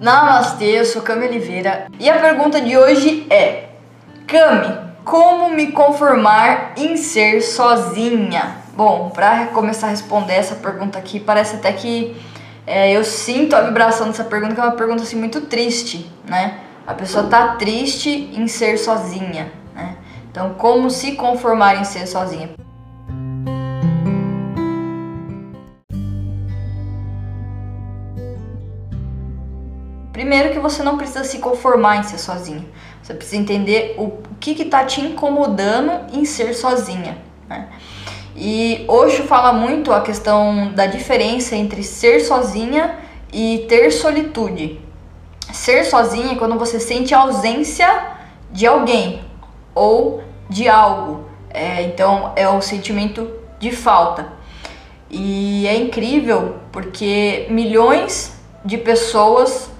Namastê, eu sou Cami Oliveira e a pergunta de hoje é: Cami, como me conformar em ser sozinha? Bom, para começar a responder essa pergunta aqui, parece até que é, eu sinto a vibração dessa pergunta, que é uma pergunta assim muito triste, né? A pessoa tá triste em ser sozinha, né? Então, como se conformar em ser sozinha? Primeiro que você não precisa se conformar em ser sozinha. Você precisa entender o que está te incomodando em ser sozinha. Né? E Osho fala muito a questão da diferença entre ser sozinha e ter solitude. Ser sozinha é quando você sente a ausência de alguém ou de algo. É, então é o sentimento de falta. E é incrível porque milhões de pessoas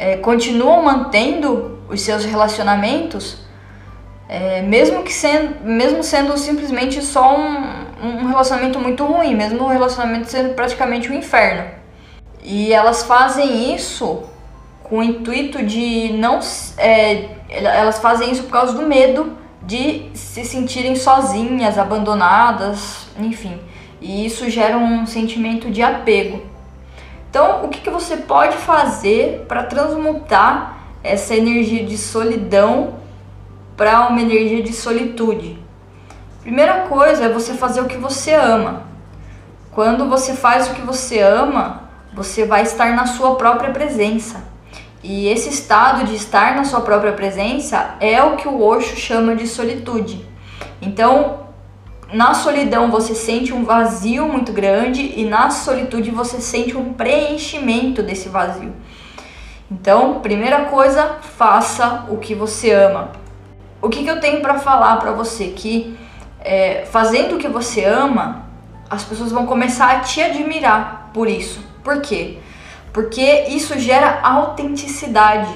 é, continuam mantendo os seus relacionamentos, é, mesmo que sendo, mesmo sendo simplesmente só um, um relacionamento muito ruim, mesmo o relacionamento sendo praticamente um inferno. E elas fazem isso com o intuito de não. É, elas fazem isso por causa do medo de se sentirem sozinhas, abandonadas, enfim. E isso gera um sentimento de apego. Então, o que, que você pode fazer para transmutar essa energia de solidão para uma energia de solitude? Primeira coisa é você fazer o que você ama. Quando você faz o que você ama, você vai estar na sua própria presença. E esse estado de estar na sua própria presença é o que o Osho chama de solitude. Então, na solidão você sente um vazio muito grande e na solitude você sente um preenchimento desse vazio. Então, primeira coisa, faça o que você ama. O que, que eu tenho para falar para você que é, fazendo o que você ama, as pessoas vão começar a te admirar por isso. Por quê? Porque isso gera autenticidade.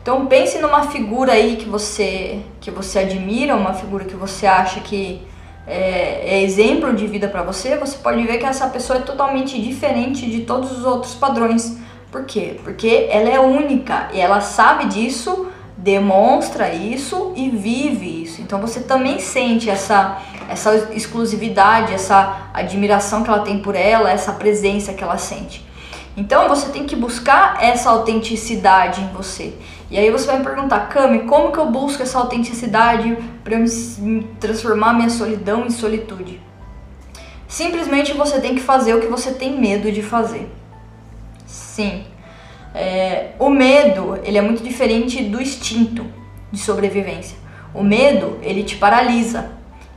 Então pense numa figura aí que você que você admira, uma figura que você acha que é, é exemplo de vida para você, você pode ver que essa pessoa é totalmente diferente de todos os outros padrões. Por quê? Porque ela é única e ela sabe disso, demonstra isso e vive isso. Então você também sente essa essa exclusividade, essa admiração que ela tem por ela, essa presença que ela sente. Então você tem que buscar essa autenticidade em você. E aí você vai me perguntar, Cami, como que eu busco essa autenticidade para me transformar minha solidão em solitude? Simplesmente você tem que fazer o que você tem medo de fazer. Sim. É, o medo, ele é muito diferente do instinto de sobrevivência. O medo, ele te paralisa.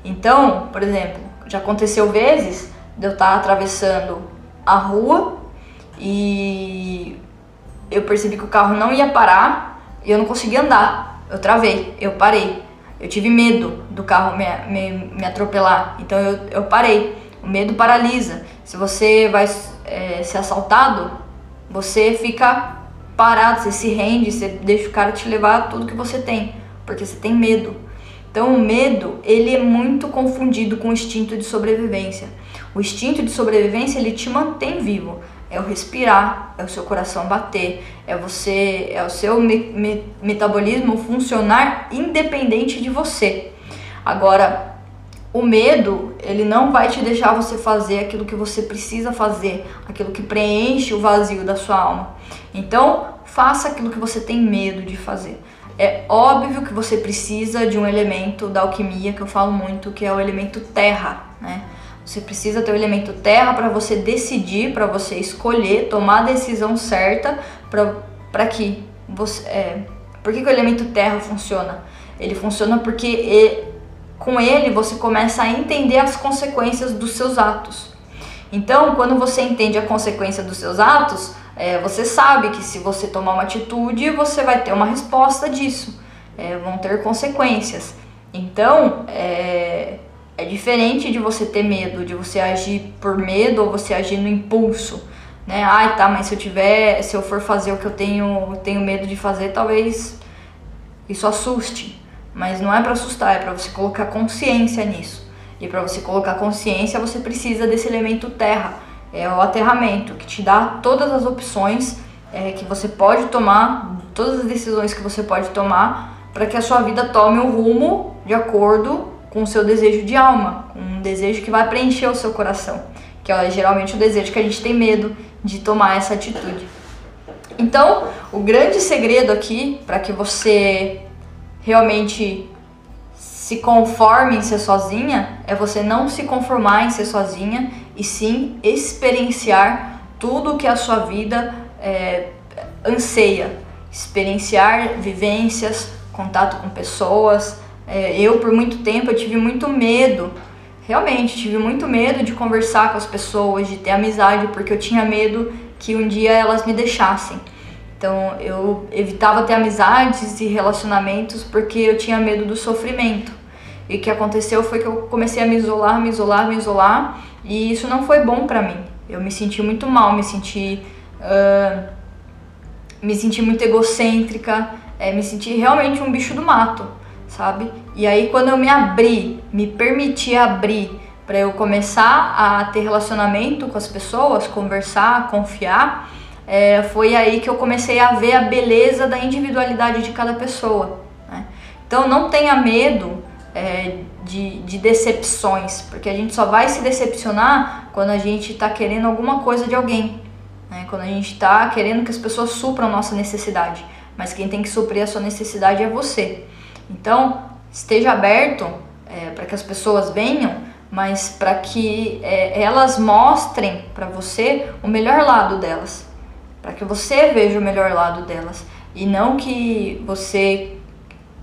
Então, por exemplo, já aconteceu vezes de eu estar atravessando a rua e eu percebi que o carro não ia parar e eu não consegui andar. Eu travei, eu parei. Eu tive medo do carro me, me, me atropelar, então eu, eu parei. O medo paralisa. Se você vai é, ser assaltado, você fica parado, você se rende, você deixa o cara te levar tudo que você tem, porque você tem medo. Então o medo, ele é muito confundido com o instinto de sobrevivência. O instinto de sobrevivência, ele te mantém vivo é o respirar, é o seu coração bater, é você, é o seu me me metabolismo funcionar independente de você. Agora, o medo, ele não vai te deixar você fazer aquilo que você precisa fazer, aquilo que preenche o vazio da sua alma. Então, faça aquilo que você tem medo de fazer. É óbvio que você precisa de um elemento da alquimia que eu falo muito, que é o elemento terra, né? Você precisa ter o elemento terra para você decidir, para você escolher, tomar a decisão certa para que você. É, por que, que o elemento terra funciona? Ele funciona porque com ele você começa a entender as consequências dos seus atos. Então, quando você entende a consequência dos seus atos, é, você sabe que se você tomar uma atitude, você vai ter uma resposta disso. É, vão ter consequências. Então, é, é diferente de você ter medo, de você agir por medo ou você agir no impulso, né? Ai, tá, mas se eu tiver, se eu for fazer o que eu tenho, tenho medo de fazer, talvez isso assuste. Mas não é para assustar, é para você colocar consciência nisso. E para você colocar consciência, você precisa desse elemento terra, é o aterramento, que te dá todas as opções é, que você pode tomar, todas as decisões que você pode tomar para que a sua vida tome um rumo de acordo com o seu desejo de alma, um desejo que vai preencher o seu coração, que é geralmente o desejo que a gente tem medo de tomar essa atitude. Então, o grande segredo aqui para que você realmente se conforme em ser sozinha é você não se conformar em ser sozinha e sim experienciar tudo que a sua vida é, anseia, experienciar vivências, contato com pessoas. É, eu por muito tempo eu tive muito medo, realmente tive muito medo de conversar com as pessoas, de ter amizade, porque eu tinha medo que um dia elas me deixassem. Então eu evitava ter amizades e relacionamentos porque eu tinha medo do sofrimento. E o que aconteceu foi que eu comecei a me isolar, me isolar, me isolar, e isso não foi bom para mim. Eu me senti muito mal, me senti uh, me senti muito egocêntrica, é, me senti realmente um bicho do mato, sabe? E aí quando eu me abri, me permiti abrir para eu começar a ter relacionamento com as pessoas, conversar, confiar, é, foi aí que eu comecei a ver a beleza da individualidade de cada pessoa. Né? Então não tenha medo é, de, de decepções, porque a gente só vai se decepcionar quando a gente está querendo alguma coisa de alguém, né? quando a gente está querendo que as pessoas supram nossa necessidade, mas quem tem que suprir a sua necessidade é você. Então esteja aberto é, para que as pessoas venham, mas para que é, elas mostrem para você o melhor lado delas. Para que você veja o melhor lado delas. E não que você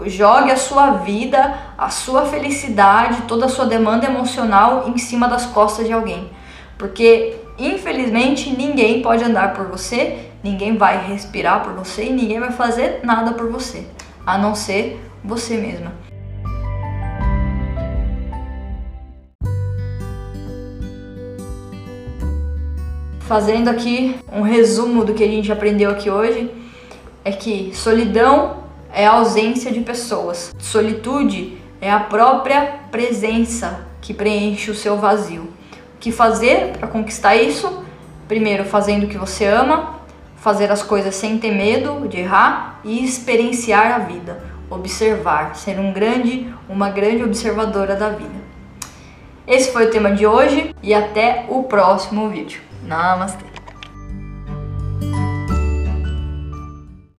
jogue a sua vida, a sua felicidade, toda a sua demanda emocional em cima das costas de alguém. Porque infelizmente ninguém pode andar por você, ninguém vai respirar por você e ninguém vai fazer nada por você, a não ser você mesma. fazendo aqui um resumo do que a gente aprendeu aqui hoje, é que solidão é a ausência de pessoas. Solitude é a própria presença que preenche o seu vazio. O que fazer para conquistar isso? Primeiro, fazendo o que você ama, fazer as coisas sem ter medo de errar e experienciar a vida, observar, ser um grande, uma grande observadora da vida. Esse foi o tema de hoje e até o próximo vídeo. Namaste.